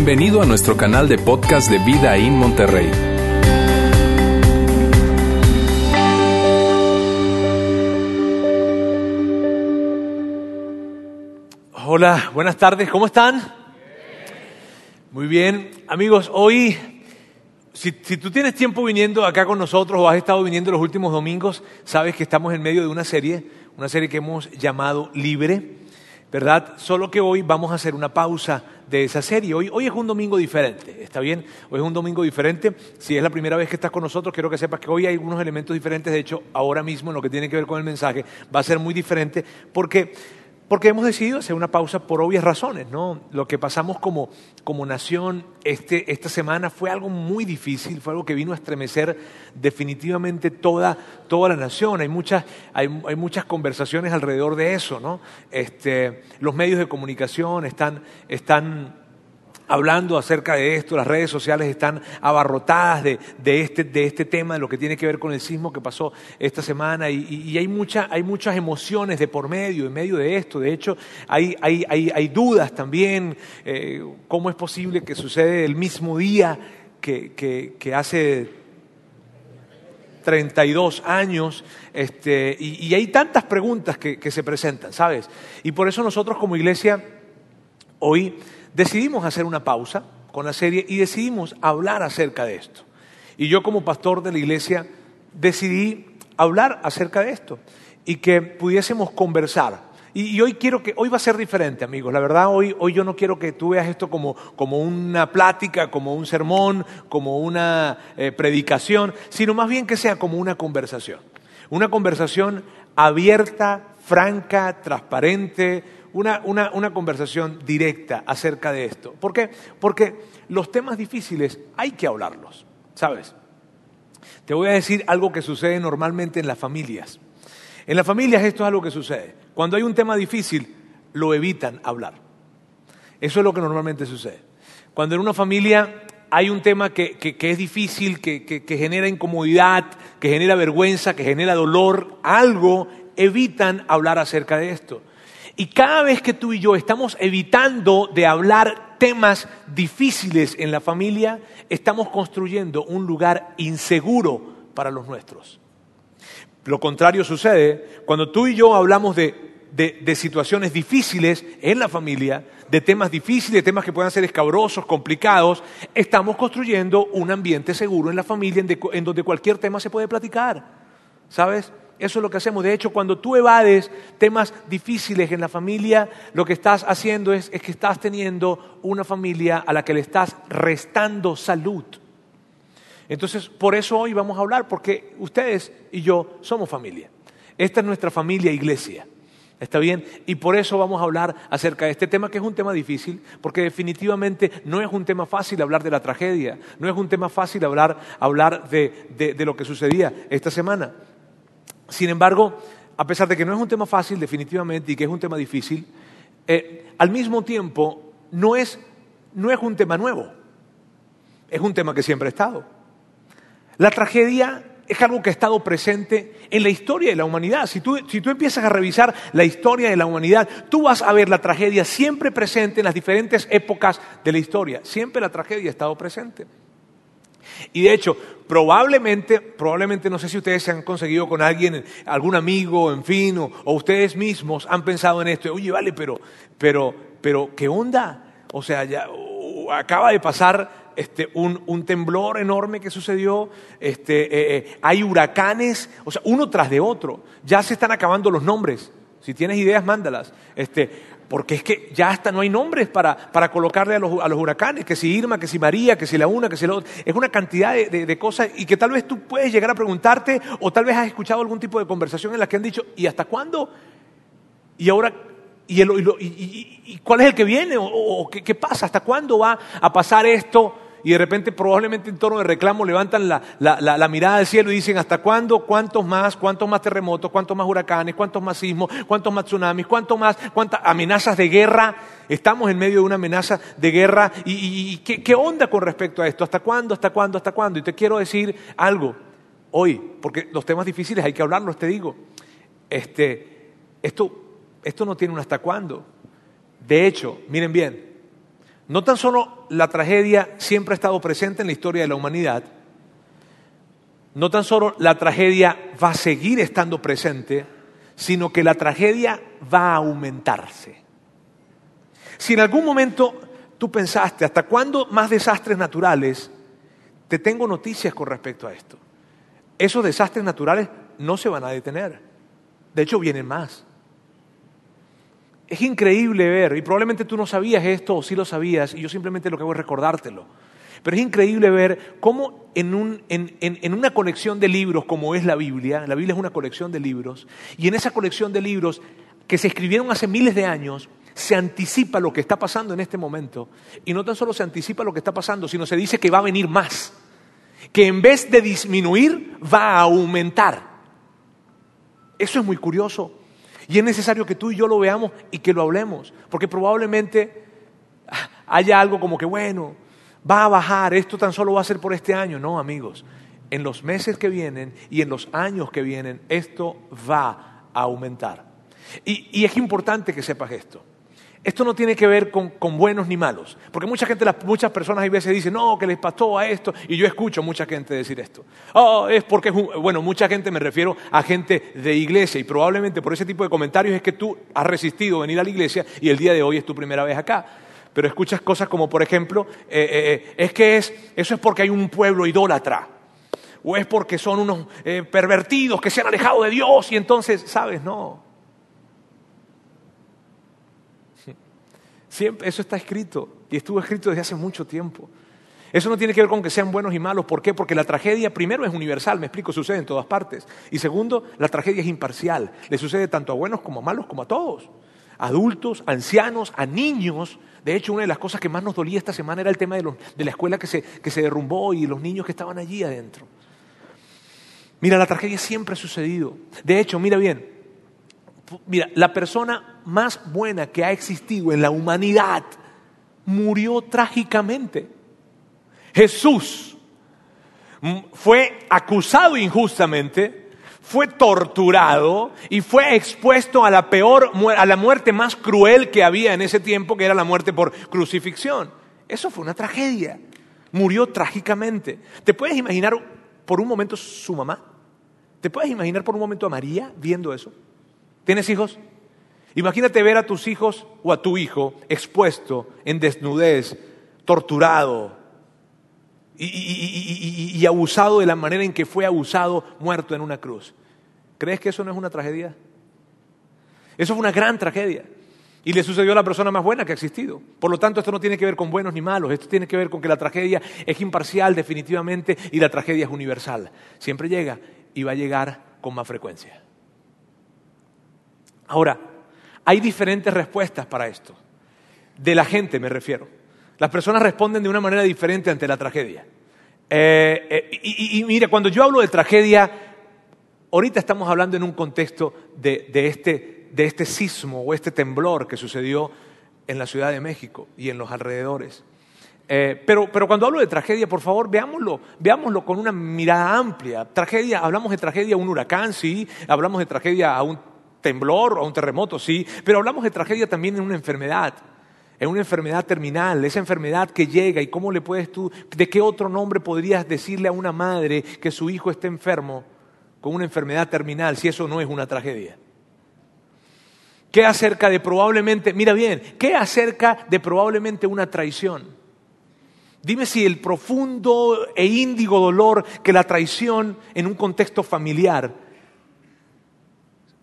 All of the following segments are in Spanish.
Bienvenido a nuestro canal de podcast de Vida en Monterrey. Hola, buenas tardes, ¿cómo están? Muy bien, amigos, hoy, si, tú tienes tiempo viniendo acá con nosotros o has estado viniendo los últimos domingos, sabes que estamos en medio de una serie, una serie que hemos llamado Libre, ¿verdad? Solo que hoy vamos a hacer una pausa de esa serie. Hoy, hoy es un domingo diferente, ¿está bien? Hoy es un domingo diferente. Si es la primera vez que estás con nosotros, quiero que sepas que hoy hay algunos elementos diferentes. De hecho, ahora mismo en lo que tiene que ver con el mensaje va a ser muy diferente porque porque hemos decidido hacer una pausa por obvias razones, ¿no? Lo que pasamos como, como nación este, esta semana fue algo muy difícil, fue algo que vino a estremecer definitivamente toda, toda la nación. Hay muchas, hay, hay muchas conversaciones alrededor de eso, ¿no? Este, los medios de comunicación están, están hablando acerca de esto, las redes sociales están abarrotadas de, de, este, de este tema, de lo que tiene que ver con el sismo que pasó esta semana, y, hay, mucha, hay muchas emociones de por medio, en medio de esto. De hecho, hay, hay, hay, hay dudas también, eh, cómo es posible que sucede el mismo día que, que, que hace 32 años, este, y, y, hay tantas preguntas que, que se presentan, ¿sabes? Y por eso nosotros como iglesia hoy decidimos hacer una pausa con la serie y decidimos hablar acerca de esto. Y yo como pastor de la iglesia decidí hablar acerca de esto y que pudiésemos conversar. Y, hoy quiero que, hoy va a ser diferente, amigos. La verdad, hoy, hoy yo no quiero que tú veas esto como, como una plática, como un sermón, como una eh, predicación, sino más bien que sea como una conversación. Una conversación abierta, franca, transparente, una, una, una, conversación directa acerca de esto. ¿Por qué? Porque los temas difíciles hay que hablarlos, ¿sabes? Te voy a decir algo que sucede normalmente en las familias. En las familias esto es algo que sucede. Cuando hay un tema difícil, lo evitan hablar. Eso es lo que normalmente sucede. Cuando en una familia hay un tema que, que, que es difícil, que, que genera incomodidad, que genera vergüenza, que genera dolor, algo, evitan hablar acerca de esto. Y cada vez que tú y yo estamos evitando de hablar temas difíciles en la familia, estamos construyendo un lugar inseguro para los nuestros. Lo contrario sucede cuando tú y yo hablamos de, de, situaciones difíciles en la familia, de temas difíciles, de temas que puedan ser escabrosos, complicados, estamos construyendo un ambiente seguro en la familia en, de, en donde cualquier tema se puede platicar. ¿Sabes? Eso es lo que hacemos. De hecho, cuando tú evades temas difíciles en la familia, lo que estás haciendo es, es, que estás teniendo una familia a la que le estás restando salud. Entonces, por eso hoy vamos a hablar, porque ustedes y yo somos familia. Esta es nuestra familia iglesia. ¿Está bien? Y por eso vamos a hablar acerca de este tema, que es un tema difícil, porque definitivamente no es un tema fácil hablar de la tragedia, no es un tema fácil hablar, hablar de, de, de lo que sucedía esta semana. Sin embargo, a pesar de que no es un tema fácil definitivamente y que es un tema difícil, eh, al mismo tiempo no es, no es un tema nuevo, es un tema que siempre ha estado. La tragedia es algo que ha estado presente en la historia de la humanidad. Si tú, si tú, empiezas a revisar la historia de la humanidad, tú vas a ver la tragedia siempre presente en las diferentes épocas de la historia. Siempre la tragedia ha estado presente. Y de hecho, probablemente, probablemente no sé si ustedes se han conseguido con alguien, algún amigo, en fin, o, ustedes mismos han pensado en esto. Oye, vale, pero, pero, pero, ¿qué onda? O sea, ya acaba de pasar este, un, un, temblor enorme que sucedió, este, eh, eh, hay huracanes, o sea, uno tras de otro. Ya se están acabando los nombres. Si tienes ideas, mándalas. Este, porque es que ya hasta no hay nombres para, para colocarle a los, a los, huracanes, que si Irma, que si María, que si la una, que si la otra. Es una cantidad de, de, cosas y que tal vez tú puedes llegar a preguntarte o tal vez has escuchado algún tipo de conversación en la que han dicho, ¿y hasta cuándo? Y ahora, ¿y, el, y, y, y cuál es el que viene? ¿O, o ¿qué, qué, pasa? ¿Hasta cuándo va a pasar esto? Y de repente probablemente en tono de reclamo levantan la, la, la, mirada al cielo y dicen hasta cuándo, cuántos más, cuántos más terremotos, cuántos más huracanes, cuántos más sismos, cuántos más tsunamis, cuántos más, cuántas amenazas de guerra. Estamos en medio de una amenaza de guerra y ¿qué, ¿qué, onda con respecto a esto? ¿Hasta cuándo, hasta cuándo, hasta cuándo? Y te quiero decir algo hoy, porque los temas difíciles hay que hablarlos, te digo. Este, esto, esto no tiene un hasta cuándo. De hecho, miren bien, no tan solo la tragedia siempre ha estado presente en la historia de la humanidad, no tan solo la tragedia va a seguir estando presente, sino que la tragedia va a aumentarse. Si en algún momento tú pensaste, ¿hasta cuándo más desastres naturales? Te tengo noticias con respecto a esto. Esos desastres naturales no se van a detener. De hecho, vienen más. Es increíble ver, y probablemente tú no sabías esto o sí lo sabías, y yo simplemente lo que hago es recordártelo. Pero es increíble ver cómo en, una colección de libros como es la Biblia, la Biblia es una colección de libros, y en esa colección de libros que se escribieron hace miles de años, se anticipa lo que está pasando en este momento. Y no tan solo se anticipa lo que está pasando, sino se dice que va a venir más. Que en vez de disminuir, va a aumentar. Eso es muy curioso. Y es necesario que tú y yo lo veamos y que lo hablemos. Porque probablemente haya algo como que, bueno, va a bajar, esto tan solo va a ser por este año. No, amigos, en los meses que vienen y en los años que vienen, esto va a aumentar. Y, es importante que sepas esto. Esto no tiene que ver con, buenos ni malos, porque mucha gente, muchas personas a veces dicen, no, que les pasó a esto, y yo escucho mucha gente decir esto. Oh, es porque, bueno, mucha gente me refiero a gente de iglesia, y probablemente por ese tipo de comentarios es que tú has resistido venir a la iglesia y el día de hoy es tu primera vez acá pero escuchas cosas como, por ejemplo, eh, eh, eh, es que es, eso es porque hay un pueblo idólatra, o es porque son unos pervertidos que se han alejado de Dios y entonces, ¿sabes? No. Siempre, eso está escrito y estuvo escrito desde hace mucho tiempo. Eso no tiene que ver con que sean buenos y malos. ¿Por qué? Porque la tragedia, primero, es universal, me explico, sucede en todas partes. Y segundo, la tragedia es imparcial. Le sucede tanto a buenos como a malos, como a todos. adultos, ancianos, a niños, de hecho, una de las cosas que más nos dolía esta semana era el tema de, la escuela que se, que se derrumbó y los niños que estaban allí adentro. Mira, la tragedia siempre ha sucedido. De hecho, mira bien, mira, la persona más buena que ha existido en la humanidad murió trágicamente. Jesús fue acusado injustamente, fue torturado y fue expuesto a la peor, a la muerte más cruel que había en ese tiempo, que era la muerte por crucifixión. Eso fue una tragedia. Murió trágicamente. ¿Te puedes imaginar por un momento su mamá? ¿Te puedes imaginar por un momento a María viendo eso? ¿Tienes hijos? Imagínate ver a tus hijos o a tu hijo expuesto en desnudez, torturado, y, abusado de la manera en que fue abusado, muerto en una cruz. ¿Crees que eso no es una tragedia? Eso fue una gran tragedia. Y le sucedió a la persona más buena que ha existido. Por lo tanto, esto no tiene que ver con buenos ni malos. Esto tiene que ver con que la tragedia es imparcial definitivamente y la tragedia es universal. Siempre llega y va a llegar con más frecuencia. Ahora, hay diferentes respuestas para esto. De la gente me refiero. Las personas responden de una manera diferente ante la tragedia. Eh, eh, y, mira, cuando yo hablo de tragedia, ahorita estamos hablando en un contexto de, este, de este sismo o este temblor que sucedió en la Ciudad de México y en los alrededores. Eh, pero, pero, cuando hablo de tragedia, por favor, veámoslo, veámoslo con una mirada amplia. Tragedia, hablamos de tragedia a un huracán, sí, hablamos de tragedia a un temblor, a un terremoto, sí, pero hablamos de tragedia también en una enfermedad es una enfermedad terminal, esa enfermedad que llega y cómo le puedes tú, de qué otro nombre podrías decirle a una madre que su hijo esté enfermo con una enfermedad terminal si eso no es una tragedia. ¿Qué acerca de probablemente, mira bien, qué acerca de probablemente una traición? Dime si el profundo e índigo dolor que la traición en un contexto familiar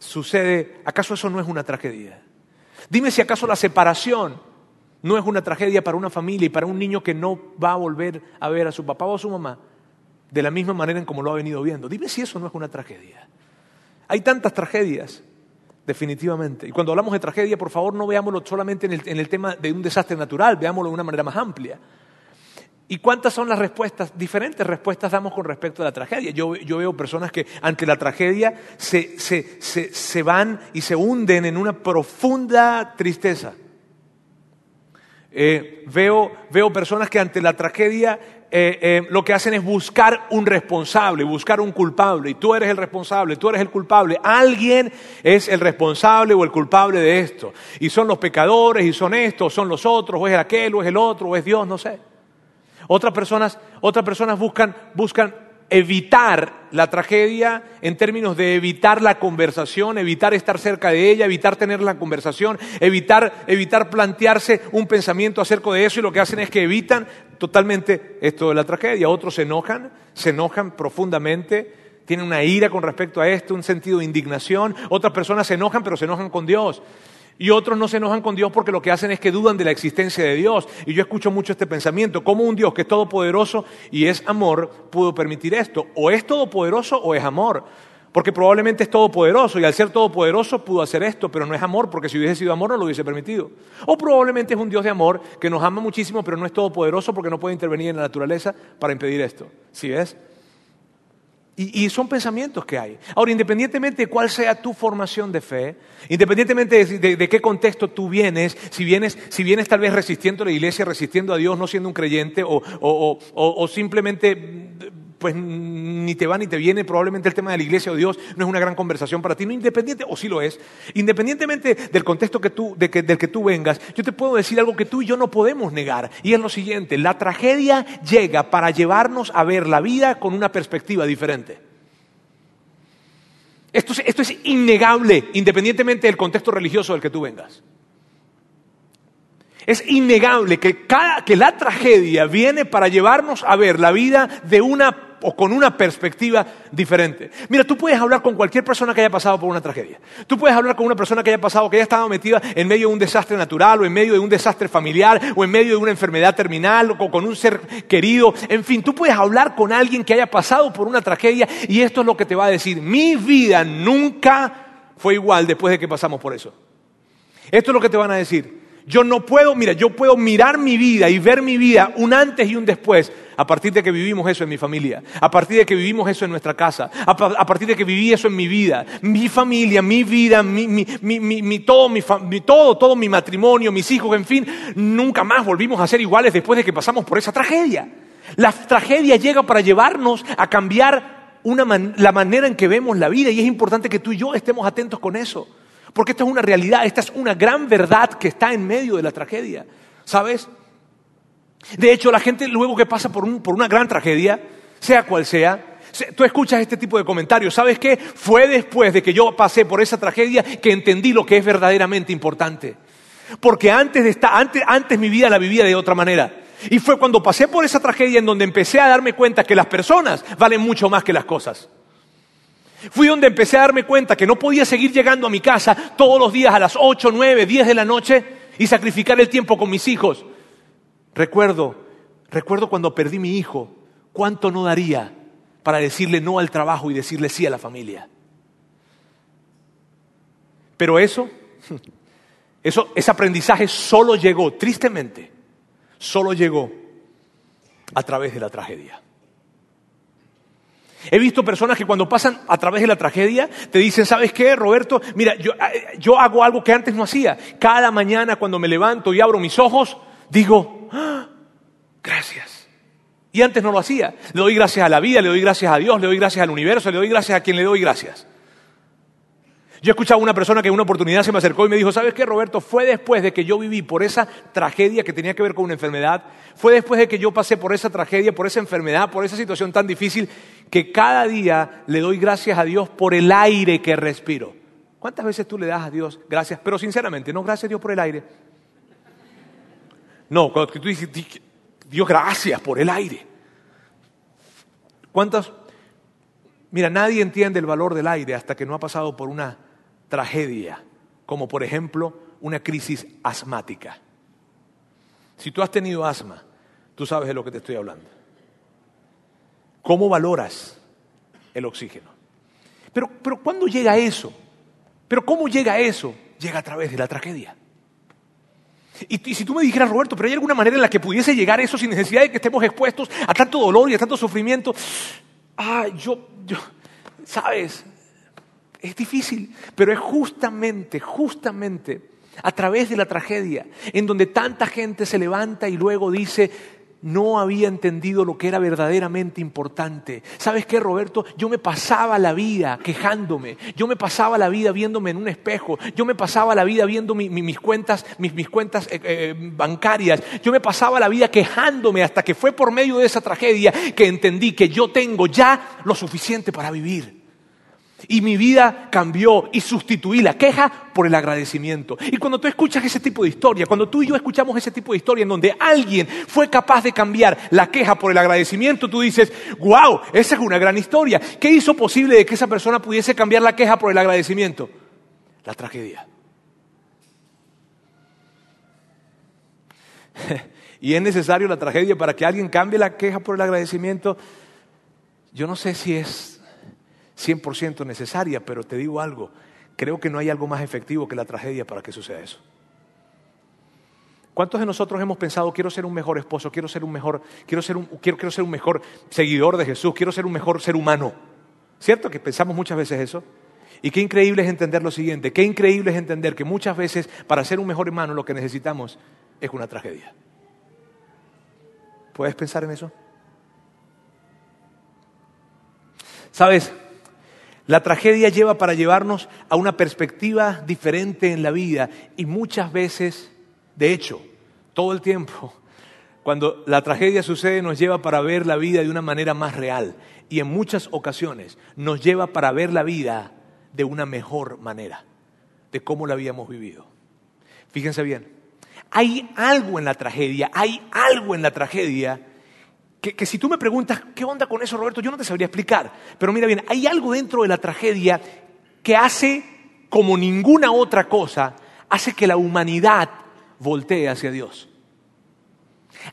sucede, ¿acaso eso no es una tragedia? Dime si acaso la separación no es una tragedia para una familia y para un niño que no va a volver a ver a su papá o a su mamá de la misma manera en como lo ha venido viendo. Dime si eso no es una tragedia. Hay tantas tragedias, definitivamente. Y cuando hablamos de tragedia, por favor, no veámoslo solamente en el, tema de un desastre natural, veámoslo de una manera más amplia. ¿Y cuántas son las respuestas? Diferentes respuestas damos con respecto a la tragedia. Yo, veo personas que ante la tragedia se van y se hunden en una profunda tristeza. Eh, veo, veo, personas que ante la tragedia eh, eh, lo que hacen es buscar un responsable, buscar un culpable. Y tú eres el responsable, tú eres el culpable. Alguien es el responsable o el culpable de esto. Y son los pecadores, y son estos, son los otros, o es aquel, o es el otro, o es Dios, no sé. Otras personas, otras personas buscan, buscan evitar la tragedia en términos de evitar la conversación, evitar estar cerca de ella, evitar tener la conversación, evitar, evitar plantearse un pensamiento acerca de eso y lo que hacen es que evitan totalmente esto de la tragedia. Otros se enojan, se enojan profundamente, tienen una ira con respecto a esto, un sentido de indignación. Otras personas se enojan, pero se enojan con Dios. Y otros no se enojan con Dios porque lo que hacen es que dudan de la existencia de Dios. Y yo escucho mucho este pensamiento, ¿cómo un Dios que es todopoderoso y es amor pudo permitir esto? O es todopoderoso o es amor. Porque probablemente es todopoderoso y al ser todopoderoso pudo hacer esto, pero no es amor, porque si hubiese sido amor no lo hubiese permitido. O probablemente es un Dios de amor que nos ama muchísimo, pero no es todopoderoso porque no puede intervenir en la naturaleza para impedir esto. ¿Sí ves? Y, son pensamientos que hay. Ahora, independientemente de cuál sea tu formación de fe, independientemente de, qué contexto tú vienes, si vienes, si vienes tal vez resistiendo a la iglesia, resistiendo a Dios, no siendo un creyente, o simplemente pues ni te va ni te viene, probablemente el tema de la iglesia o Dios no es una gran conversación para ti, no independiente, o sí lo es, independientemente del contexto que tú, del que tú vengas, yo te puedo decir algo que tú y yo no podemos negar, y es lo siguiente, la tragedia llega para llevarnos a ver la vida con una perspectiva diferente. Esto es, esto es innegable, independientemente del contexto religioso del que tú vengas. Es innegable que, que la tragedia viene para llevarnos a ver la vida de una o con una perspectiva diferente. Mira, tú puedes hablar con cualquier persona que haya pasado por una tragedia. Tú puedes hablar con una persona que haya pasado, que haya estado metida en medio de un desastre natural o en medio de un desastre familiar o en medio de una enfermedad terminal o con un ser querido. En fin, tú puedes hablar con alguien que haya pasado por una tragedia y esto es lo que te va a decir. Mi vida nunca fue igual después de que pasamos por eso. Esto es lo que te van a decir. Yo no puedo, mira, yo puedo mirar mi vida y ver mi vida un antes y un después a partir de que vivimos eso en mi familia, a partir de que vivimos eso en nuestra casa, a, partir de que viví eso en mi vida, mi familia, mi vida, mi, todo, mi, todo, todo mi matrimonio, mis hijos, en fin, nunca más volvimos a ser iguales después de que pasamos por esa tragedia. La tragedia llega para llevarnos a cambiar la manera en que vemos la vida y es importante que tú y yo estemos atentos con eso. Porque esta es una realidad, esta es una gran verdad que está en medio de la tragedia. ¿Sabes? De hecho, la gente luego que pasa por, una gran tragedia, sea cual sea, tú escuchas este tipo de comentarios. ¿Sabes qué? Fue después de que yo pasé por esa tragedia que entendí lo que es verdaderamente importante. Porque antes, de antes, antes mi vida la vivía de otra manera. Y fue cuando pasé por esa tragedia en donde empecé a darme cuenta que las personas valen mucho más que las cosas. Fui donde empecé a darme cuenta que no podía seguir llegando a mi casa todos los días a las 8, 9, 10 de la noche y sacrificar el tiempo con mis hijos. Recuerdo, recuerdo cuando perdí mi hijo, cuánto no daría para decirle no al trabajo y decirle sí a la familia. Pero eso, eso ese aprendizaje solo llegó, tristemente, solo llegó a través de la tragedia. He visto personas que cuando pasan a través de la tragedia te dicen, ¿sabes qué, Roberto? Mira, yo, eh, yo hago algo que antes no hacía. Cada mañana cuando me levanto y abro mis ojos, digo, ¡Ah! gracias. Y antes no lo hacía. Le doy gracias a la vida, le doy gracias a Dios, le doy gracias al universo, le doy gracias a quien le doy gracias. Yo he escuchado a una persona que en una oportunidad se me acercó y me dijo, ¿sabes qué, Roberto? Fue después de que yo viví por esa tragedia que tenía que ver con una enfermedad, fue después de que yo pasé por esa tragedia, por esa enfermedad, por esa situación tan difícil, que cada día le doy gracias a Dios por el aire que respiro. ¿Cuántas veces tú le das a Dios gracias? Pero sinceramente, no gracias a Dios por el aire. No, cuando tú dices, Dios, gracias por el aire. ¿Cuántas? Mira, nadie entiende el valor del aire hasta que no ha pasado por una tragedia, como por ejemplo una crisis asmática. Si tú has tenido asma, tú sabes de lo que te estoy hablando. ¿Cómo valoras el oxígeno? Pero, pero ¿cuándo llega eso? ¿Pero cómo llega eso? Llega a través de la tragedia. Y, y, si tú me dijeras, Roberto, pero hay alguna manera en la que pudiese llegar eso sin necesidad de que estemos expuestos a tanto dolor y a tanto sufrimiento, ah, yo, yo, sabes, es difícil, pero es justamente, justamente a través de la tragedia en donde tanta gente se levanta y luego dice, no había entendido lo que era verdaderamente importante. ¿Sabes qué, Roberto? Yo me pasaba la vida quejándome, yo me pasaba la vida viéndome en un espejo, yo me pasaba la vida viendo mis cuentas, mis, cuentas eh, eh, bancarias, yo me pasaba la vida quejándome hasta que fue por medio de esa tragedia que entendí que yo tengo ya lo suficiente para vivir. Y mi vida cambió y sustituí la queja por el agradecimiento. Y cuando tú escuchas ese tipo de historia, cuando tú y yo escuchamos ese tipo de historia en donde alguien fue capaz de cambiar la queja por el agradecimiento, tú dices, wow, esa es una gran historia. ¿Qué hizo posible de que esa persona pudiese cambiar la queja por el agradecimiento? La tragedia. y es necesario la tragedia para que alguien cambie la queja por el agradecimiento. Yo no sé si es 100% necesaria, pero te digo algo, creo que no hay algo más efectivo que la tragedia para que suceda eso. ¿Cuántos de nosotros hemos pensado, quiero ser un mejor esposo, quiero ser un mejor, quiero ser un, quiero, quiero ser un mejor seguidor de Jesús, quiero ser un mejor ser humano? ¿Cierto que pensamos muchas veces eso? Y qué increíble es entender lo siguiente, qué increíble es entender que muchas veces para ser un mejor hermano lo que necesitamos es una tragedia. ¿Puedes pensar en eso? ¿Sabes? La tragedia lleva para llevarnos a una perspectiva diferente en la vida y muchas veces, de hecho, todo el tiempo, cuando la tragedia sucede nos lleva para ver la vida de una manera más real y en muchas ocasiones nos lleva para ver la vida de una mejor manera, de cómo la habíamos vivido. Fíjense bien, hay algo en la tragedia, hay algo en la tragedia que, si tú me preguntas, ¿qué onda con eso, Roberto? Yo no te sabría explicar. Pero mira bien, hay algo dentro de la tragedia que hace, como ninguna otra cosa, hace que la humanidad voltee hacia Dios.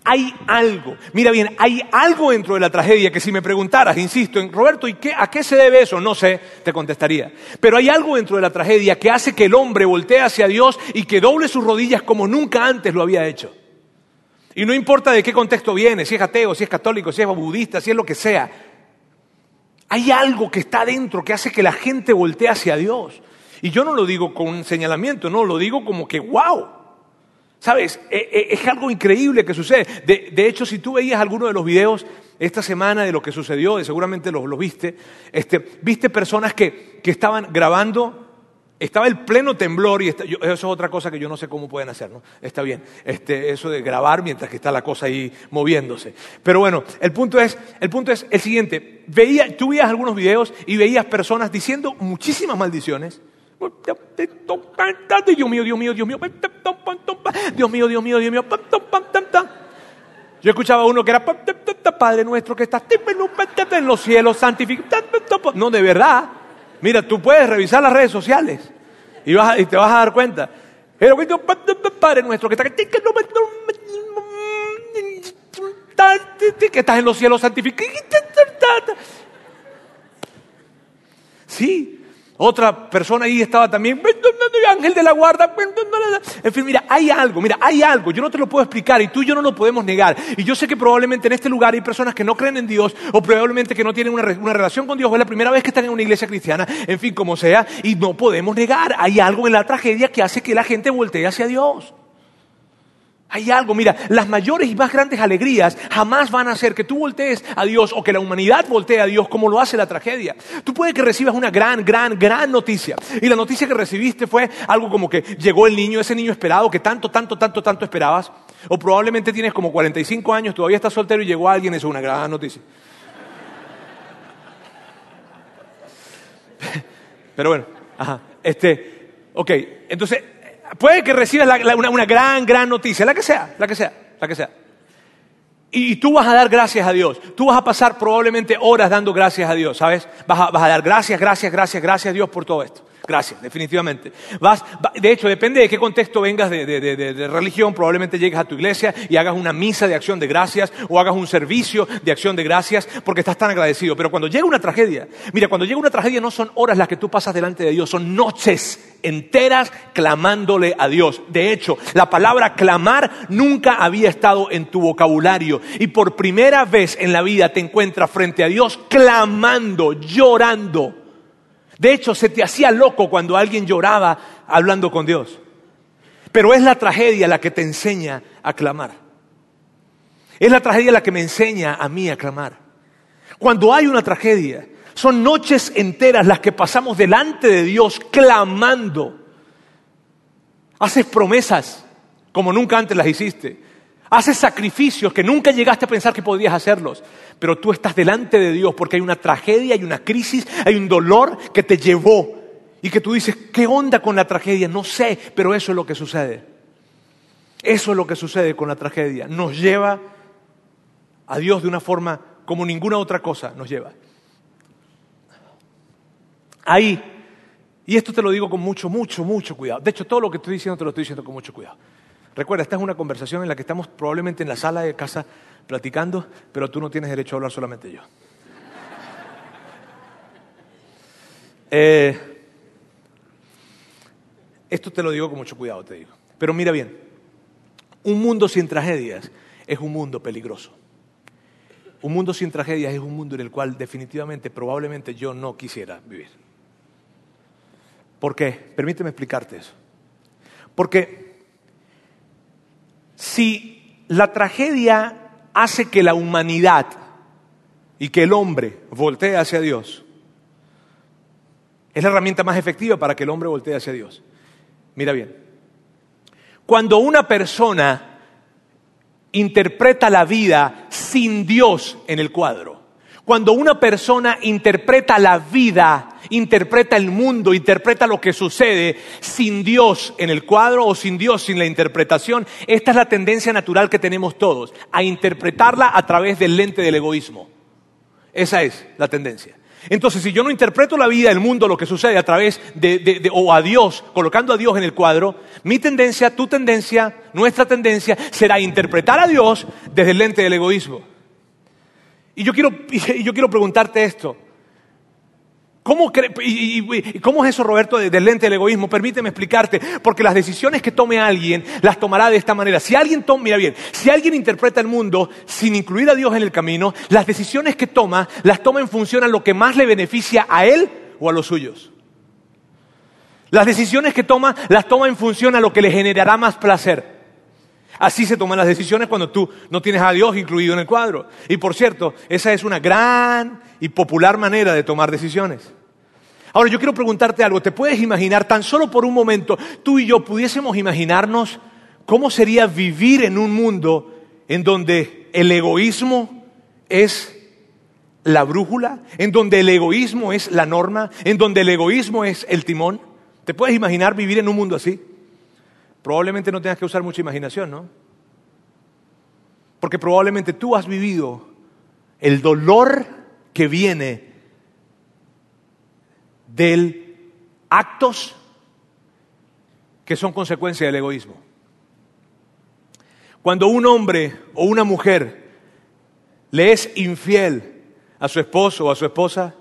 Hay algo, mira bien, hay algo dentro de la tragedia que si me preguntaras, insisto, en Roberto, ¿y qué, a qué se debe eso? No sé, te contestaría. Pero hay algo dentro de la tragedia que hace que el hombre voltee hacia Dios y que doble sus rodillas como nunca antes lo había hecho. Y no importa de qué contexto viene, si es ateo, si es católico, si es budista, si es lo que sea. Hay algo que está dentro que hace que la gente voltee hacia Dios. Y yo no lo digo con señalamiento, no, lo digo como que, wow. ¿Sabes? E, e, es, algo increíble que sucede. De, hecho, si tú veías alguno de los videos esta semana de lo que sucedió, y seguramente los, viste, este, viste personas que, que estaban grabando estaba el pleno temblor y eso es otra cosa que yo no sé cómo pueden hacer, ¿no? Está bien, este, eso de grabar mientras que está la cosa ahí moviéndose. Pero bueno, el punto es, el punto es el siguiente. Veía, tú veías algunos videos y veías personas diciendo muchísimas maldiciones. Dios mío, Dios mío, Dios mío, Dios mío, Dios mío, Dios mío. Yo escuchaba uno que era Padre nuestro que estás en los cielos, santificado. No, de verdad. Mira, tú puedes revisar las redes sociales y, te vas a dar cuenta. Padre nuestro que que estás en los cielos santificados. Sí, otra persona ahí estaba también, ángel de la guarda. En fin, mira, hay algo, mira, hay algo. Yo no te lo puedo explicar y tú y yo no lo podemos negar. Y yo sé que probablemente en este lugar hay personas que no creen en Dios o probablemente que no tienen una, una relación con Dios o es la primera vez que están en una iglesia cristiana, en fin, como sea, y no podemos negar. Hay algo en la tragedia que hace que la gente voltee hacia Dios. Hay algo, mira, las mayores y más grandes alegrías jamás van a hacer que tú voltees a Dios o que la humanidad voltee a Dios como lo hace la tragedia. Tú puedes que recibas una gran, gran, gran noticia. Y la noticia que recibiste fue algo como que llegó el niño, ese niño esperado que tanto, tanto, tanto, tanto esperabas. O probablemente tienes como 45 años, todavía estás soltero y llegó alguien, eso es una gran noticia. Pero bueno, ajá, este, ok, entonces puede que recibas una, gran, gran noticia, la que sea, la que sea, la que sea. Y, tú vas a dar gracias a Dios. Tú vas a pasar probablemente horas dando gracias a Dios, ¿sabes? Vas a, vas a dar gracias, gracias, gracias, gracias a Dios por todo esto. Gracias, definitivamente. Vas, de hecho, depende de qué contexto vengas de, religión, probablemente llegues a tu iglesia y hagas una misa de acción de gracias o hagas un servicio de acción de gracias porque estás tan agradecido. Pero cuando llega una tragedia, mira, cuando llega una tragedia no son horas las que tú pasas delante de Dios, son noches enteras clamándole a Dios. De hecho, la palabra clamar nunca había estado en tu vocabulario y por primera vez en la vida te encuentras frente a Dios clamando, llorando. De hecho, se te hacía loco cuando alguien lloraba hablando con Dios. Pero es la tragedia la que te enseña a clamar. Es la tragedia la que me enseña a mí a clamar. Cuando hay una tragedia, son noches enteras las que pasamos delante de Dios clamando. Haces promesas como nunca antes las hiciste. Haces sacrificios que nunca llegaste a pensar que podías hacerlos. Pero tú estás delante de Dios porque hay una tragedia, hay una crisis, hay un dolor que te llevó. Y que tú dices, ¿qué onda con la tragedia? No sé, pero eso es lo que sucede. Eso es lo que sucede con la tragedia. Nos lleva a Dios de una forma como ninguna otra cosa nos lleva. Ahí, y esto te lo digo con mucho, mucho, mucho cuidado. De hecho, todo lo que estoy diciendo te lo estoy diciendo con mucho cuidado. Recuerda, esta es una conversación en la que estamos probablemente en la sala de casa platicando, pero tú no tienes derecho a hablar solamente yo. Eh, esto te lo digo con mucho cuidado, te digo. Pero mira bien, un mundo sin tragedias es un mundo peligroso. Un mundo sin tragedias es un mundo en el cual definitivamente, probablemente yo no quisiera vivir. ¿Por qué? Permíteme explicarte eso. Porque si la tragedia hace que la humanidad y que el hombre voltee hacia Dios, es la herramienta más efectiva para que el hombre voltee hacia Dios. Mira bien, cuando una persona interpreta la vida sin Dios en el cuadro. Cuando una persona interpreta la vida, interpreta el mundo, interpreta lo que sucede sin Dios en el cuadro o sin Dios sin la interpretación, esta es la tendencia natural que tenemos todos, a interpretarla a través del lente del egoísmo. Esa es la tendencia. Entonces, si yo no interpreto la vida, el mundo, lo que sucede a través de, o a Dios, colocando a Dios en el cuadro, mi tendencia, tu tendencia, nuestra tendencia será interpretar a Dios desde el lente del egoísmo. Y yo quiero, y yo quiero preguntarte esto. ¿Cómo, y, ¿Cómo, es eso, Roberto, del lente del egoísmo? Permíteme explicarte, porque las decisiones que tome alguien las tomará de esta manera. Si alguien toma, mira bien, si alguien interpreta el mundo sin incluir a Dios en el camino, las decisiones que toma las toma en función a lo que más le beneficia a él o a los suyos. Las decisiones que toma las toma en función a lo que le generará más placer. Así se toman las decisiones cuando tú no tienes a Dios incluido en el cuadro. Y por cierto, esa es una gran y popular manera de tomar decisiones. Ahora yo quiero preguntarte algo, ¿te puedes imaginar tan solo por un momento, tú y yo pudiésemos imaginarnos cómo sería vivir en un mundo en donde el egoísmo es la brújula, en donde el egoísmo es la norma, en donde el egoísmo es el timón? ¿Te puedes imaginar vivir en un mundo así? Probablemente no tengas que usar mucha imaginación, ¿no? Porque probablemente tú has vivido el dolor que viene del actos que son consecuencia del egoísmo. Cuando un hombre o una mujer le es infiel a su esposo o a su esposa,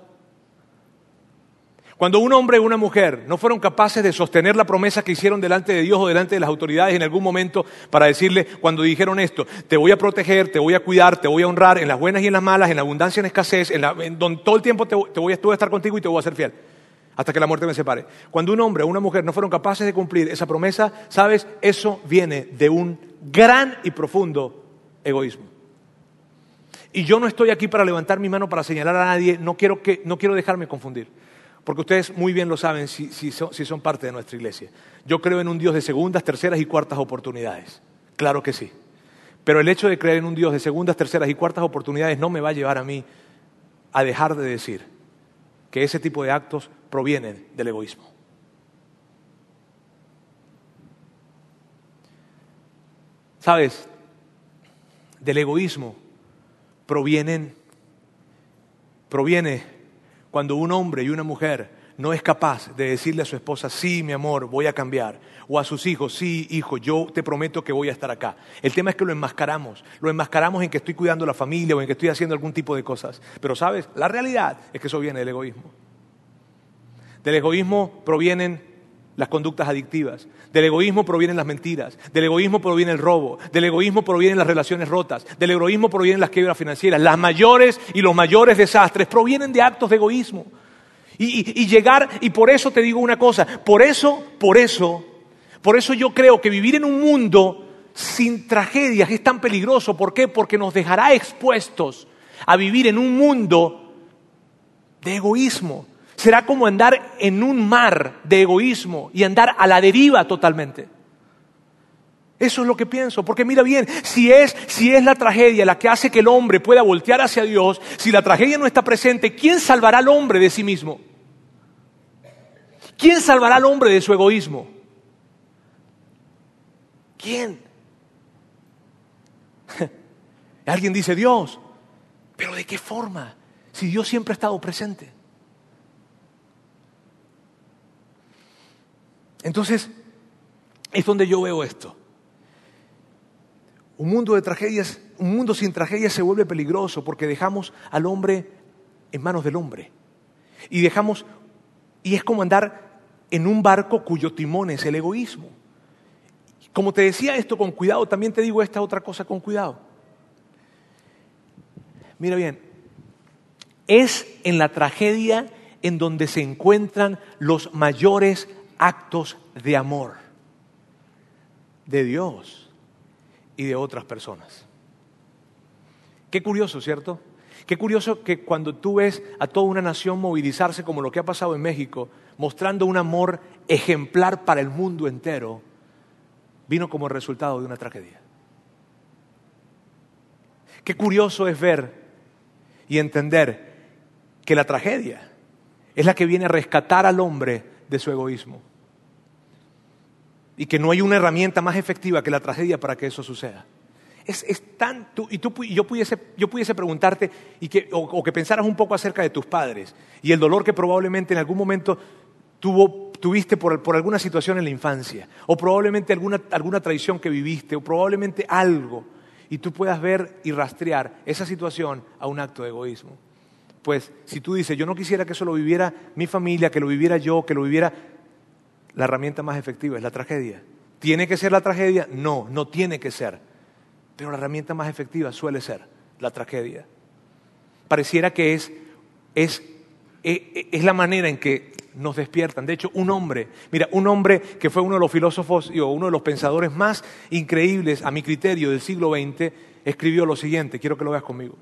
cuando un hombre o una mujer no fueron capaces de sostener la promesa que hicieron delante de Dios o delante de las autoridades en algún momento para decirle, cuando dijeron esto, te voy a proteger, te voy a cuidar, te voy a honrar en las buenas y en las malas, en la abundancia y en escasez, en, donde todo el tiempo te, voy, a estar contigo y te voy a ser fiel, hasta que la muerte me separe. Cuando un hombre o una mujer no fueron capaces de cumplir esa promesa, sabes, eso viene de un gran y profundo egoísmo. Y yo no estoy aquí para levantar mi mano para señalar a nadie, no quiero, que, no quiero dejarme confundir. Porque ustedes muy bien lo saben si, son, parte de nuestra iglesia. Yo creo en un Dios de segundas, terceras y cuartas oportunidades. Claro que sí. Pero el hecho de creer en un Dios de segundas, terceras y cuartas oportunidades no me va a llevar a mí a dejar de decir que ese tipo de actos provienen del egoísmo. ¿Sabes? Del egoísmo provienen, proviene cuando un hombre y una mujer no es capaz de decirle a su esposa, sí, mi amor, voy a cambiar, o a sus hijos, sí, hijo, yo te prometo que voy a estar acá. El tema es que lo enmascaramos, lo enmascaramos en que estoy cuidando a la familia o en que estoy haciendo algún tipo de cosas. Pero sabes, la realidad es que eso viene del egoísmo. Del egoísmo provienen las conductas adictivas. Del egoísmo provienen las mentiras, del egoísmo proviene el robo, del egoísmo provienen las relaciones rotas, del egoísmo provienen las quiebras financieras. Las mayores y los mayores desastres provienen de actos de egoísmo. Y, llegar, y por eso te digo una cosa, por eso, por eso, por eso yo creo que vivir en un mundo sin tragedias es tan peligroso. ¿Por qué? Porque nos dejará expuestos a vivir en un mundo de egoísmo. Será como andar en un mar de egoísmo y andar a la deriva totalmente. Eso es lo que pienso, porque mira bien, si es, si es la tragedia la que hace que el hombre pueda voltear hacia Dios, si la tragedia no está presente, ¿quién salvará al hombre de sí mismo? ¿Quién salvará al hombre de su egoísmo? ¿Quién? Alguien dice Dios, pero ¿de qué forma? Si Dios siempre ha estado presente. Entonces, es donde yo veo esto. Un mundo de tragedias, un mundo sin tragedias se vuelve peligroso porque dejamos al hombre en manos del hombre. Y dejamos, y es como andar en un barco cuyo timón es el egoísmo. Como te decía esto con cuidado, también te digo esta otra cosa con cuidado. Mira bien, es en la tragedia en donde se encuentran los mayores actos de amor de Dios y de otras personas. Qué curioso, ¿cierto? Qué curioso que cuando tú ves a toda una nación movilizarse como lo que ha pasado en México, mostrando un amor ejemplar para el mundo entero, vino como resultado de una tragedia. Qué curioso es ver y entender que la tragedia es la que viene a rescatar al hombre de su egoísmo y que no hay una herramienta más efectiva que la tragedia para que eso suceda. Es, tan, y tú, yo, pudiese, yo pudiese preguntarte y que, o, que pensaras un poco acerca de tus padres y el dolor que probablemente en algún momento tuvo, tuviste por, por, alguna situación en la infancia, o probablemente alguna, alguna traición que viviste, o probablemente algo, y tú puedas ver y rastrear esa situación a un acto de egoísmo. Pues si tú dices, yo no quisiera que eso lo viviera mi familia, que lo viviera yo, que lo viviera la herramienta más efectiva es la tragedia. ¿Tiene que ser la tragedia? No, no tiene que ser. Pero la herramienta más efectiva suele ser la tragedia. Pareciera que es, es, e, e, es, la manera en que nos despiertan. De hecho, un hombre, mira, un hombre que fue uno de los filósofos o uno de los pensadores más increíbles a mi criterio del siglo XX, escribió lo siguiente, quiero que lo veas conmigo.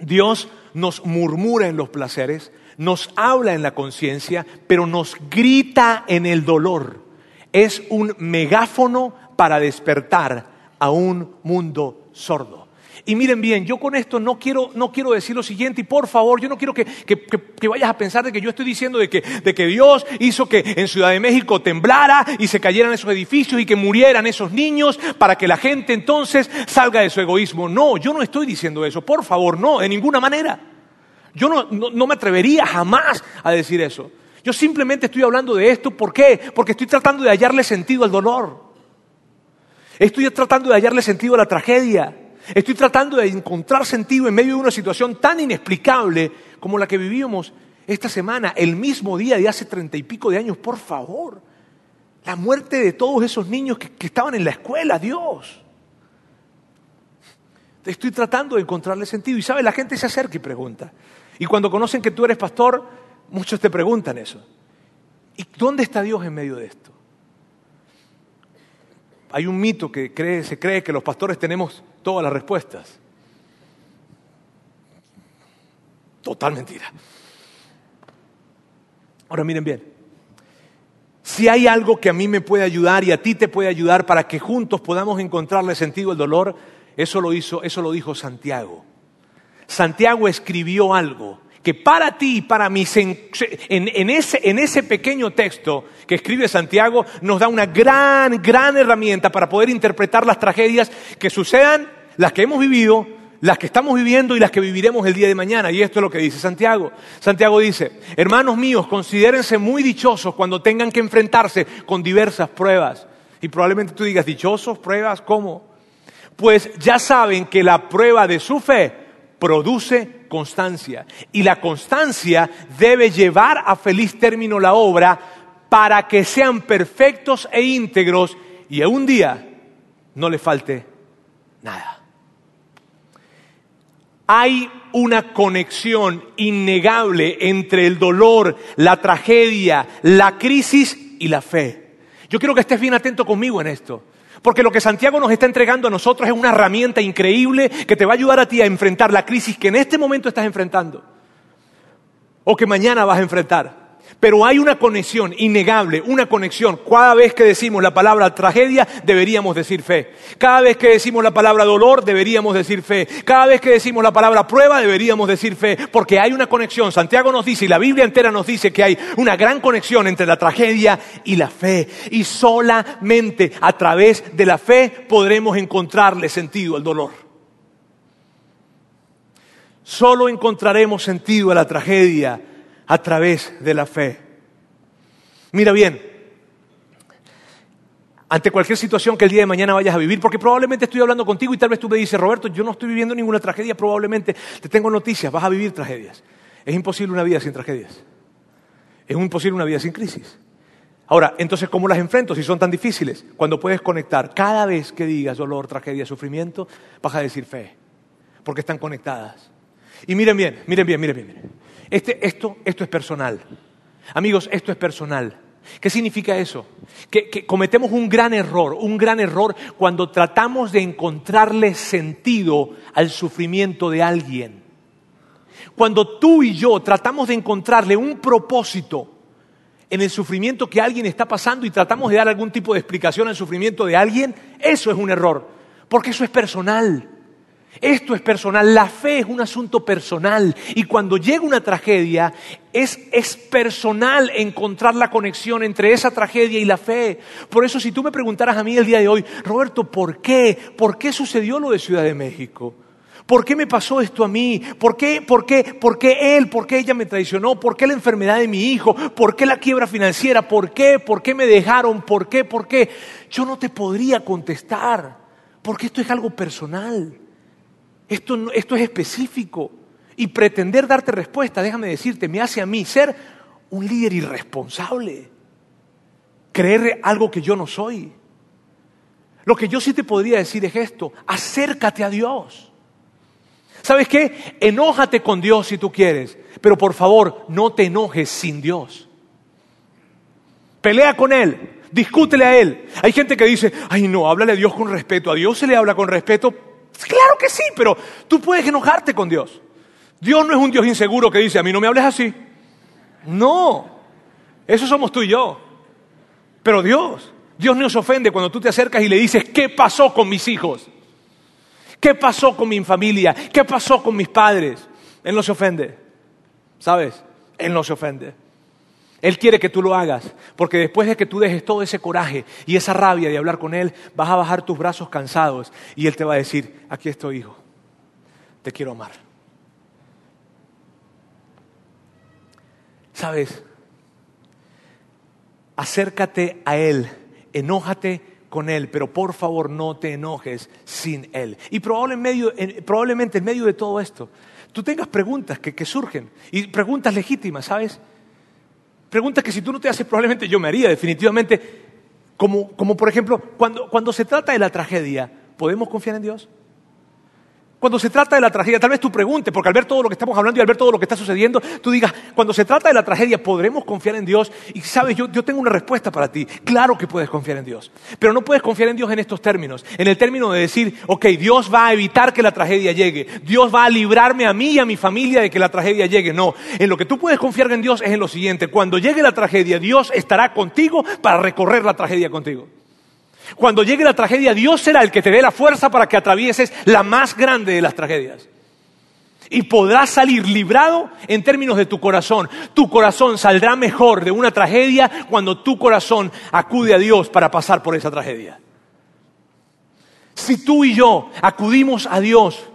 Dios nos murmura en los placeres, nos habla en la conciencia, pero nos grita en el dolor. Es un megáfono para despertar a un mundo sordo. Y miren bien, yo con esto no quiero, no quiero decir lo siguiente, y por favor, yo no quiero que, que, vayas a pensar de que yo estoy diciendo de que, de que Dios hizo que en Ciudad de México temblara y se cayeran esos edificios y que murieran esos niños para que la gente entonces salga de su egoísmo. No, yo no estoy diciendo eso, por favor, no, de ninguna manera. Yo no, me atrevería jamás a decir eso. Yo simplemente estoy hablando de esto. ¿Por qué? Porque estoy tratando de hallarle sentido al dolor. Estoy tratando de hallarle sentido a la tragedia. Estoy tratando de encontrar sentido en medio de una situación tan inexplicable como la que vivimos esta semana, el mismo día de hace treinta y pico de años. Por favor, la muerte de todos esos niños que, estaban en la escuela, Dios. Estoy tratando de encontrarle sentido. Y sabe, la gente se acerca y pregunta. Y cuando conocen que tú eres pastor, muchos te preguntan eso. ¿Y dónde está Dios en medio de esto? Hay un mito que se cree que los pastores tenemos todas las respuestas. Total mentira. Ahora miren bien, si hay algo que a mí me puede ayudar y a ti te puede ayudar para que juntos podamos encontrarle sentido al dolor, eso lo hizo, eso lo dijo Santiago. Santiago escribió algo que para ti y para mí, en, ese, ese pequeño texto que escribe Santiago, nos da una gran, gran herramienta para poder interpretar las tragedias que sucedan, las que hemos vivido, las que estamos viviendo y las que viviremos el día de mañana. Y esto es lo que dice Santiago. Santiago dice, hermanos míos, considérense muy dichosos cuando tengan que enfrentarse con diversas pruebas. Y probablemente tú digas, dichosos, pruebas, ¿cómo? Pues ya saben que la prueba de su fe produce constancia. Y la constancia debe llevar a feliz término la obra para que sean perfectos e íntegros y a un día no le falte nada. Hay una conexión innegable entre el dolor, la tragedia, la crisis y la fe. Yo quiero que estés bien atento conmigo en esto. Porque lo que Santiago nos está entregando a nosotros es una herramienta increíble que te va a ayudar a ti a enfrentar la crisis que en este momento estás enfrentando o que mañana vas a enfrentar. Pero hay una conexión innegable, una conexión. Cada vez que decimos la palabra tragedia, deberíamos decir fe. Cada vez que decimos la palabra dolor, deberíamos decir fe. Cada vez que decimos la palabra prueba, deberíamos decir fe. Porque hay una conexión. Santiago nos dice, y la Biblia entera nos dice que hay una gran conexión entre la tragedia y la fe. Y solamente a través de la fe podremos encontrarle sentido al dolor. Solo encontraremos sentido a la tragedia a través de la fe. Mira bien, ante cualquier situación que el día de mañana vayas a vivir, porque probablemente estoy hablando contigo y tal vez tú me dices, Roberto, yo no estoy viviendo ninguna tragedia, probablemente te tengo noticias, vas a vivir tragedias. Es imposible una vida sin tragedias. Es imposible una vida sin crisis. Ahora, entonces, ¿cómo las enfrento si son tan difíciles? Cuando puedes conectar, cada vez que digas dolor, tragedia, sufrimiento, vas a decir fe, porque están conectadas. Y miren bien, miren bien, miren bien. Miren. Este, esto, esto es personal. Amigos, esto es personal. ¿Qué significa eso? Que, que, cometemos un gran error, un gran error cuando tratamos de encontrarle sentido al sufrimiento de alguien. Cuando tú y yo tratamos de encontrarle un propósito en el sufrimiento que alguien está pasando y tratamos de dar algún tipo de explicación al sufrimiento de alguien, eso es un error, porque eso es personal. Esto es personal, la fe es un asunto personal y cuando llega una tragedia es, es, personal encontrar la conexión entre esa tragedia y la fe. Por eso si tú me preguntaras a mí el día de hoy, Roberto, ¿por qué? ¿Por qué sucedió lo de Ciudad de México? ¿Por qué me pasó esto a mí? ¿Por qué, por qué, por qué él? ¿Por qué ella me traicionó? ¿Por qué la enfermedad de mi hijo? ¿Por qué la quiebra financiera? ¿Por qué? ¿Por qué me dejaron? ¿Por qué? ¿Por qué? Yo no te podría contestar, porque esto es algo personal. Esto, esto es específico. Y pretender darte respuesta, déjame decirte, me hace a mí ser un líder irresponsable. Creer algo que yo no soy. Lo que yo sí te podría decir es esto, acércate a Dios. ¿Sabes qué? Enójate con Dios si tú quieres, pero por favor no te enojes sin Dios. Pelea con Él, discútele a Él. Hay gente que dice, ay no, háblale a Dios con respeto. A Dios se le habla con respeto Claro que sí, pero tú puedes enojarte con Dios. Dios no es un Dios inseguro que dice, a mí no me hables así. No, eso somos tú y yo. Pero Dios, Dios no se ofende cuando tú te acercas y le dices, ¿qué pasó con mis hijos? ¿Qué pasó con mi familia? ¿Qué pasó con mis padres? Él no se ofende, ¿sabes? Él no se ofende. Él quiere que tú lo hagas, porque después de que tú dejes todo ese coraje y esa rabia de hablar con Él, vas a bajar tus brazos cansados y Él te va a decir, aquí estoy hijo, te quiero amar. ¿Sabes? Acércate a Él, enójate con Él, pero por favor no te enojes sin Él. Y probablemente en medio de todo esto, tú tengas preguntas que, surgen, y preguntas legítimas, ¿sabes? Preguntas que si tú no te haces probablemente yo me haría definitivamente. Como, como por ejemplo, cuando, cuando se trata de la tragedia, ¿podemos confiar en Dios? Cuando se trata de la tragedia, tal vez tú preguntes, porque al ver todo lo que estamos hablando y al ver todo lo que está sucediendo, tú digas, cuando se trata de la tragedia, ¿podremos confiar en Dios? Y sabes, yo, yo tengo una respuesta para ti. Claro que puedes confiar en Dios, pero no puedes confiar en Dios en estos términos. En el término de decir, ok, Dios va a evitar que la tragedia llegue. Dios va a librarme a mí y a mi familia de que la tragedia llegue. No, en lo que tú puedes confiar en Dios es en lo siguiente. Cuando llegue la tragedia, Dios estará contigo para recorrer la tragedia contigo. Cuando llegue la tragedia, Dios será el que te dé la fuerza para que atravieses la más grande de las tragedias. Y podrás salir librado en términos de tu corazón. Tu corazón saldrá mejor de una tragedia cuando tu corazón acude a Dios para pasar por esa tragedia. Si tú y yo acudimos a Dios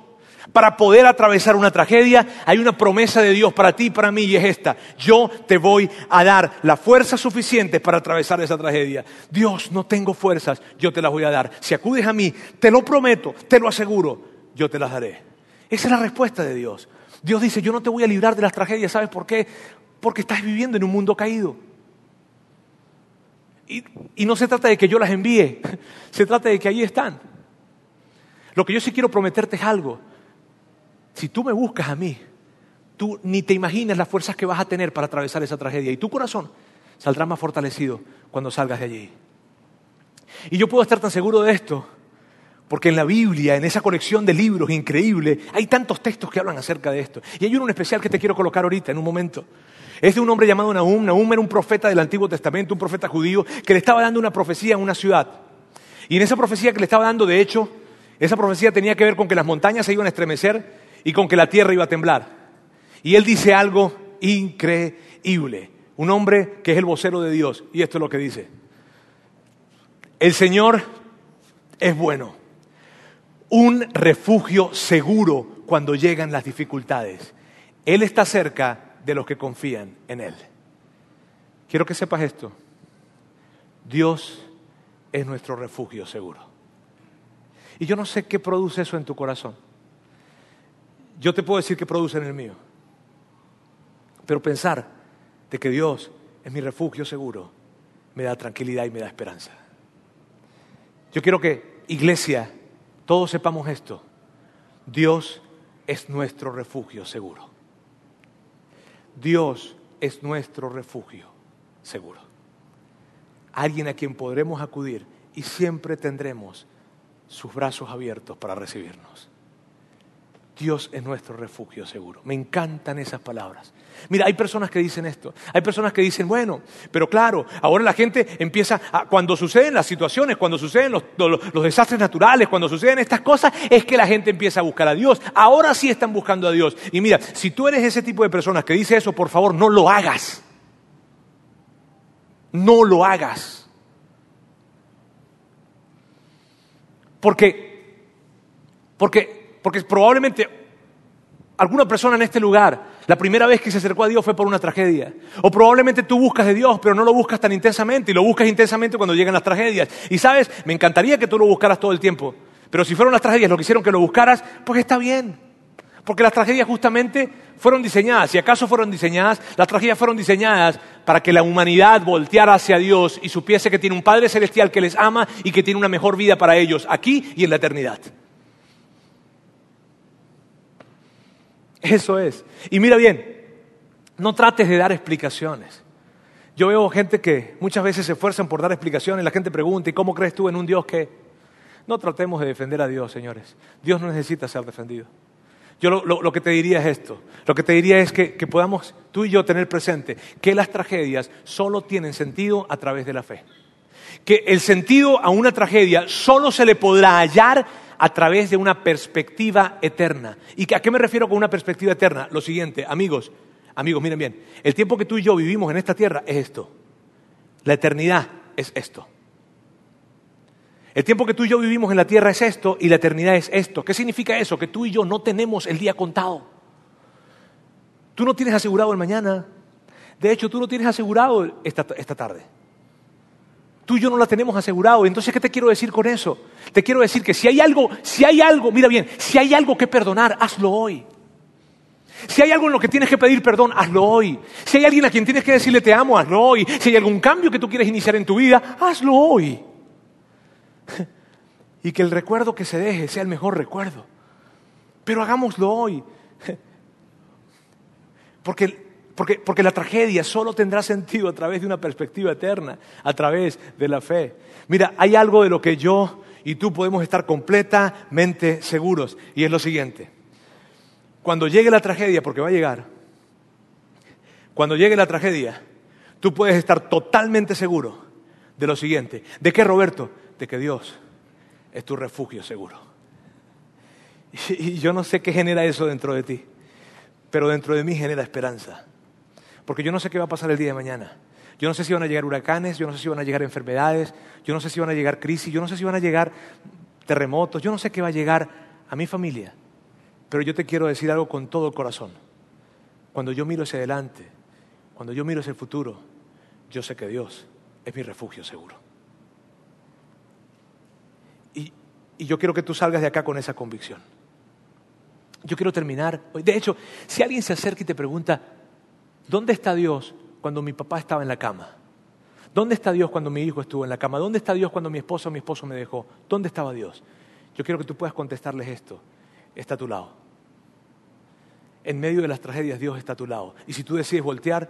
para poder atravesar una tragedia, hay una promesa de Dios para ti y para mí y es esta. Yo te voy a dar la fuerza suficiente para atravesar esa tragedia. Dios, no tengo fuerzas, yo te las voy a dar. Si acudes a mí, te lo prometo, te lo aseguro, yo te las daré. Esa es la respuesta de Dios. Dios dice, yo no te voy a librar de las tragedias, ¿sabes por qué? Porque estás viviendo en un mundo caído. Y, no se trata de que yo las envíe, se trata de que ahí están. Lo que yo sí quiero prometerte es algo si tú me buscas a mí, tú ni te imaginas las fuerzas que vas a tener para atravesar esa tragedia y tu corazón saldrá más fortalecido cuando salgas de allí. Y yo puedo estar tan seguro de esto porque en la Biblia, en esa colección de libros increíble, hay tantos textos que hablan acerca de esto. Y hay uno en especial que te quiero colocar ahorita, en un momento. Es de un hombre llamado Nahum. Nahum era un profeta del Antiguo Testamento, un profeta judío, que le estaba dando una profecía en una ciudad. Y en esa profecía que le estaba dando, de hecho, esa profecía tenía que ver con que las montañas se iban a estremecer y con que la tierra iba a temblar. Y él dice algo increíble. Un hombre que es el vocero de Dios. Y esto es lo que dice. El Señor es bueno un refugio seguro cuando llegan las dificultades. Él está cerca de los que confían en Él. Quiero que sepas esto. Dios es nuestro refugio seguro. Y yo no sé qué produce eso en tu corazón. Yo te puedo decir qué produce en el mío. Pero pensar de que Dios es mi refugio seguro me da tranquilidad y me da esperanza. Yo quiero que, iglesia, todos sepamos esto. Dios es nuestro refugio seguro. Dios es nuestro refugio seguro. Alguien a quien podremos acudir y siempre tendremos sus brazos abiertos para recibirnos. Dios es nuestro refugio seguro. Me encantan esas palabras. Mira, hay personas que dicen esto. Hay personas que dicen, bueno, pero claro, ahora la gente empieza, cuando suceden las situaciones, cuando suceden los, los, desastres naturales, cuando suceden estas cosas, es que la gente empieza a buscar a Dios. Ahora sí están buscando a Dios. Y mira, si tú eres ese tipo de personas que dice eso, por favor, no lo hagas. No lo hagas. Porque, porque porque probablemente alguna persona en este lugar, la primera vez que se acercó a Dios fue por una tragedia. O probablemente tú buscas de Dios, pero no lo buscas tan intensamente y lo buscas intensamente cuando llegan las tragedias. Y sabes, me encantaría que tú lo buscaras todo el tiempo. Pero si fueron las tragedias lo que hicieron que lo buscaras, pues está bien. Porque las tragedias justamente fueron diseñadas, si acaso fueron diseñadas, las tragedias fueron diseñadas para que la humanidad volteara hacia Dios y supiese que tiene un Padre Celestial que les ama y que tiene una mejor vida para ellos, aquí y en la eternidad. Eso es. Y mira bien, no trates de dar explicaciones. Yo veo gente que muchas veces se esfuerzan por dar explicaciones, la gente pregunta, ¿y cómo crees tú en un Dios que... No tratemos de defender a Dios, señores. Dios no necesita ser defendido. Yo lo, que te diría es esto. Lo que te diría es que, que podamos tú y yo tener presente que las tragedias solo tienen sentido a través de la fe. Que el sentido a una tragedia solo se le podrá hallar a través de una perspectiva eterna. ¿Y a qué me refiero con una perspectiva eterna? Lo siguiente, amigos, amigos, miren bien, el tiempo que tú y yo vivimos en esta tierra es esto. La eternidad es esto. El tiempo que tú y yo vivimos en la tierra es esto y la eternidad es esto. ¿Qué significa eso? Que tú y yo no tenemos el día contado. Tú no tienes asegurado el mañana. De hecho, tú no tienes asegurado esta, esta tarde. Tú y yo no la tenemos asegurado. Entonces, ¿qué te quiero decir con eso? Te quiero decir que si hay algo, si hay algo, mira bien, si hay algo que perdonar, hazlo hoy. Si hay algo en lo que tienes que pedir perdón, hazlo hoy. Si hay alguien a quien tienes que decirle te amo, hazlo hoy. Si hay algún cambio que tú quieres iniciar en tu vida, hazlo hoy. Y que el recuerdo que se deje sea el mejor recuerdo. Pero hagámoslo hoy. Porque porque, la tragedia solo tendrá sentido a través de una perspectiva eterna, a través de la fe. Mira, hay algo de lo que yo y tú podemos estar completamente seguros, y es lo siguiente. Cuando llegue la tragedia, porque va a llegar, cuando llegue la tragedia, tú puedes estar totalmente seguro de lo siguiente. ¿De qué, Roberto? De que Dios es tu refugio seguro. Y yo no sé qué genera eso dentro de ti, pero dentro de mí genera esperanza. Porque yo no sé qué va a pasar el día de mañana. Yo no sé si van a llegar huracanes, yo no sé si van a llegar enfermedades, yo no sé si van a llegar crisis, yo no sé si van a llegar terremotos, yo no sé qué va a llegar a mi familia. Pero yo te quiero decir algo con todo el corazón. Cuando yo miro hacia adelante, cuando yo miro hacia el futuro, yo sé que Dios es mi refugio seguro. Y, y yo quiero que tú salgas de acá con esa convicción. Yo quiero terminar. De hecho, si alguien se acerca y te pregunta, ¿Dónde está Dios cuando mi papá estaba en la cama? ¿Dónde está Dios cuando mi hijo estuvo en la cama? ¿Dónde está Dios cuando mi esposo o mi esposo me dejó? ¿Dónde estaba Dios? Yo quiero que tú puedas contestarles esto. Está a tu lado. En medio de las tragedias Dios está a tu lado. Y si tú decides voltear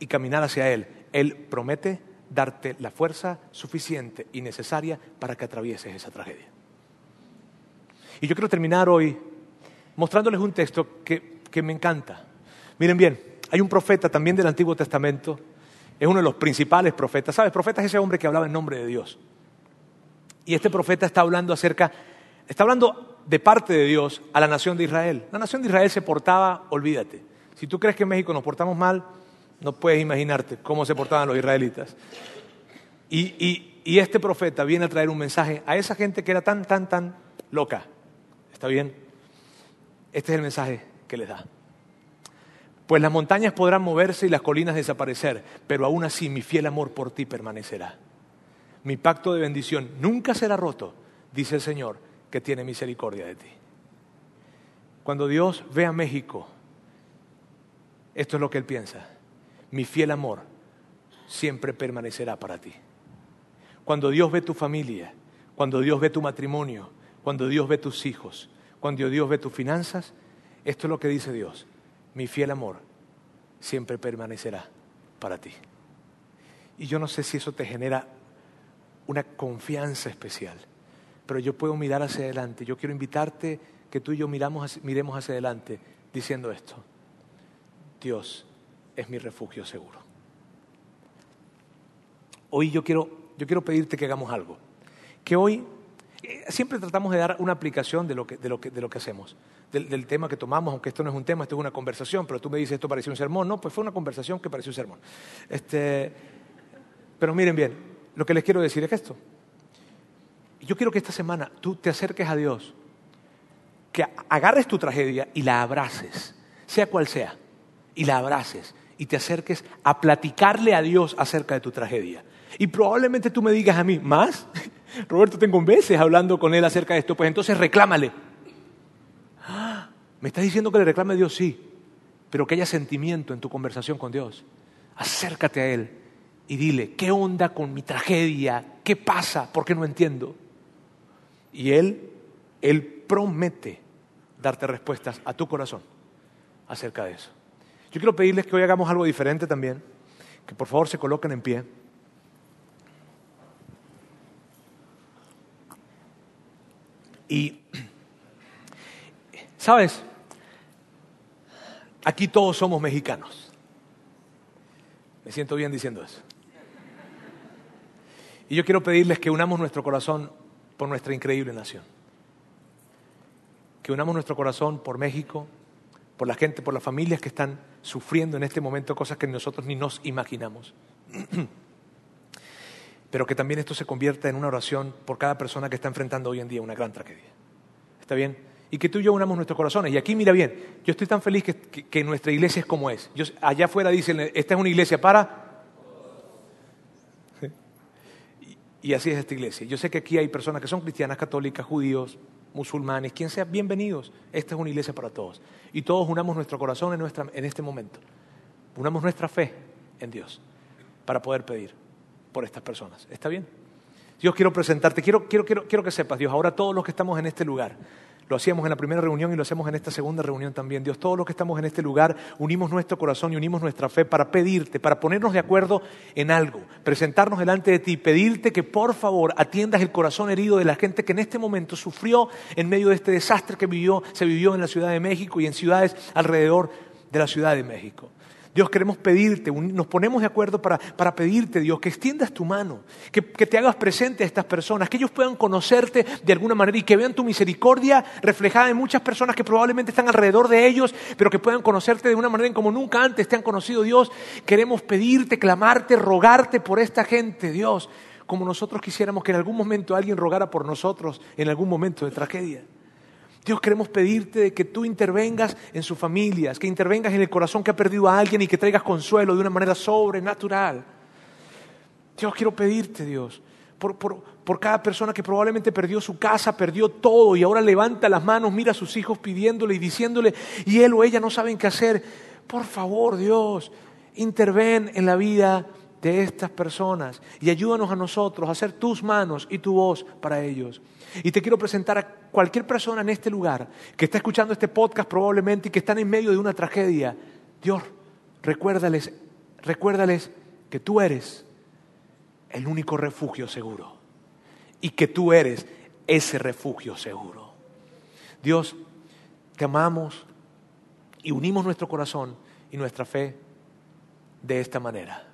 y caminar hacia Él, Él promete darte la fuerza suficiente y necesaria para que atravieses esa tragedia. Y yo quiero terminar hoy mostrándoles un texto que, que me encanta. Miren bien, hay un profeta también del Antiguo Testamento, es uno de los principales profetas. ¿Sabes? Profeta es ese hombre que hablaba en nombre de Dios. Y este profeta está hablando acerca, está hablando de parte de Dios a la nación de Israel. La nación de Israel se portaba, olvídate. Si tú crees que en México nos portamos mal, no puedes imaginarte cómo se portaban los israelitas. Y, y este profeta viene a traer un mensaje a esa gente que era tan, tan, tan loca. ¿Está bien? Este es el mensaje que les da. Pues las montañas podrán moverse y las colinas desaparecer, pero aún así mi fiel amor por ti permanecerá. Mi pacto de bendición nunca será roto, dice el Señor, que tiene misericordia de ti. Cuando Dios ve a México, esto es lo que Él piensa. Mi fiel amor siempre permanecerá para ti. Cuando Dios ve tu familia, cuando Dios ve tu matrimonio, cuando Dios ve tus hijos, cuando Dios ve tus finanzas, esto es lo que dice Dios mi fiel amor siempre permanecerá para ti. Y yo no sé si eso te genera una confianza especial, pero yo puedo mirar hacia adelante. Yo quiero invitarte que tú y yo miramos, miremos hacia adelante diciendo esto. Dios es mi refugio seguro. Hoy yo quiero, yo quiero pedirte que hagamos algo. Que hoy siempre tratamos de dar una aplicación de lo que, de lo que, de lo que hacemos del, tema que tomamos, aunque esto no es un tema, esto es una conversación, pero tú me dices esto pareció un sermón. No, pues fue una conversación que pareció un sermón. Este, pero miren bien, lo que les quiero decir es esto. Yo quiero que esta semana tú te acerques a Dios, que agarres tu tragedia y la abraces, sea cual sea, y la abraces y te acerques a platicarle a Dios acerca de tu tragedia. Y probablemente tú me digas a mí, ¿más? Roberto, tengo veces hablando con él acerca de esto, pues entonces reclámale. ¿Me estás diciendo que le reclame a Dios? Sí, pero que haya sentimiento en tu conversación con Dios. Acércate a Él y dile, ¿qué onda con mi tragedia? ¿Qué pasa? ¿Por qué no entiendo? Y Él, Él promete darte respuestas a tu corazón acerca de eso. Yo quiero pedirles que hoy hagamos algo diferente también, que por favor se coloquen en pie. Y, ¿sabes? Aquí todos somos mexicanos. Me siento bien diciendo eso. Y yo quiero pedirles que unamos nuestro corazón por nuestra increíble nación. Que unamos nuestro corazón por México, por la gente, por las familias que están sufriendo en este momento cosas que nosotros ni nos imaginamos. Pero que también esto se convierta en una oración por cada persona que está enfrentando hoy en día una gran tragedia. ¿Está bien? y que tú y yo unamos nuestros corazones. Y aquí mira bien, yo estoy tan feliz que, nuestra iglesia es como es. allá afuera dicen, esta es una iglesia para... Y, así es esta iglesia. Yo sé que aquí hay personas que son cristianas, católicas, judíos, musulmanes, quien sea, bienvenidos. Esta es una iglesia para todos. Y todos unamos nuestro corazón en, en este momento. Unamos nuestra fe en Dios para poder pedir por estas personas. ¿Está bien? Dios, quiero presentarte, quiero, quiero, quiero, quiero que sepas, Dios, ahora todos los que estamos en este lugar, lo hacíamos en la primera reunión y lo hacemos en esta segunda reunión también. Dios, todos los que estamos en este lugar unimos nuestro corazón y unimos nuestra fe para pedirte, para ponernos de acuerdo en algo, presentarnos delante de ti, pedirte que por favor atiendas el corazón herido de la gente que en este momento sufrió en medio de este desastre que vivió, se vivió en la Ciudad de México y en ciudades alrededor de la Ciudad de México. Dios, queremos pedirte, nos ponemos de acuerdo para, pedirte, Dios, que extiendas tu mano, que, te hagas presente a estas personas, que ellos puedan conocerte de alguna manera y que vean tu misericordia reflejada en muchas personas que probablemente están alrededor de ellos, pero que puedan conocerte de una manera en como nunca antes te han conocido, Dios. Queremos pedirte, clamarte, rogarte por esta gente, Dios, como nosotros quisiéramos que en algún momento alguien rogara por nosotros en algún momento de tragedia. Dios, queremos pedirte que tú intervengas en sus familias, que intervengas en el corazón que ha perdido a alguien y que traigas consuelo de una manera sobrenatural. Dios, quiero pedirte, Dios, por, por, cada persona que probablemente perdió su casa, perdió todo y ahora levanta las manos, mira a sus hijos pidiéndole y diciéndole, y él o ella no saben qué hacer. Por favor, Dios, interven en la vida de estas personas y ayúdanos a nosotros a hacer tus manos y tu voz para ellos. Y te quiero presentar a cualquier persona en este lugar que está escuchando este podcast probablemente y que están en medio de una tragedia. Dios, recuérdales, recuérdales que tú eres el único refugio seguro y que tú eres ese refugio seguro. Dios, te amamos y unimos nuestro corazón y nuestra fe de esta manera.